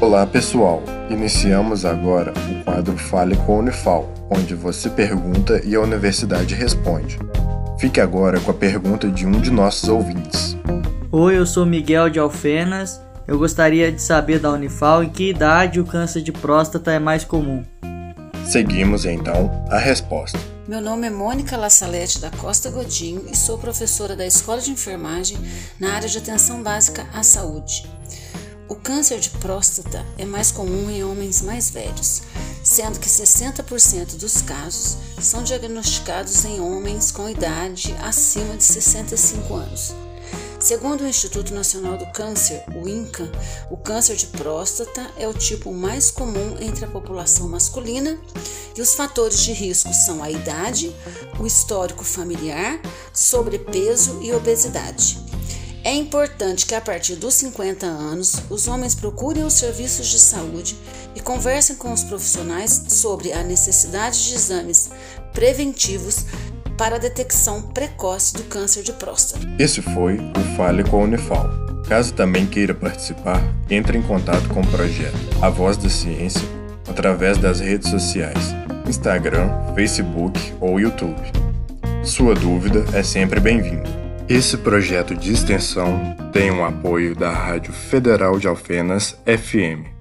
Olá pessoal, iniciamos agora o quadro Fale com a Unifal, onde você pergunta e a universidade responde. Fique agora com a pergunta de um de nossos ouvintes. Oi, eu sou Miguel de Alfenas. Eu gostaria de saber da Unifal em que idade o câncer de próstata é mais comum. Seguimos então a resposta. Meu nome é Mônica Lassalete da Costa Godinho e sou professora da Escola de Enfermagem na área de atenção básica à saúde. O câncer de próstata é mais comum em homens mais velhos, sendo que 60% dos casos são diagnosticados em homens com idade acima de 65 anos. Segundo o Instituto Nacional do Câncer, o INCA, o câncer de próstata é o tipo mais comum entre a população masculina e os fatores de risco são a idade, o histórico familiar, sobrepeso e obesidade. É importante que a partir dos 50 anos os homens procurem os serviços de saúde e conversem com os profissionais sobre a necessidade de exames preventivos para a detecção precoce do câncer de próstata. Esse foi o Fale com a Unifal. Caso também queira participar, entre em contato com o projeto A Voz da Ciência através das redes sociais, Instagram, Facebook ou YouTube. Sua dúvida é sempre bem-vinda. Esse projeto de extensão tem o apoio da Rádio Federal de Alfenas FM.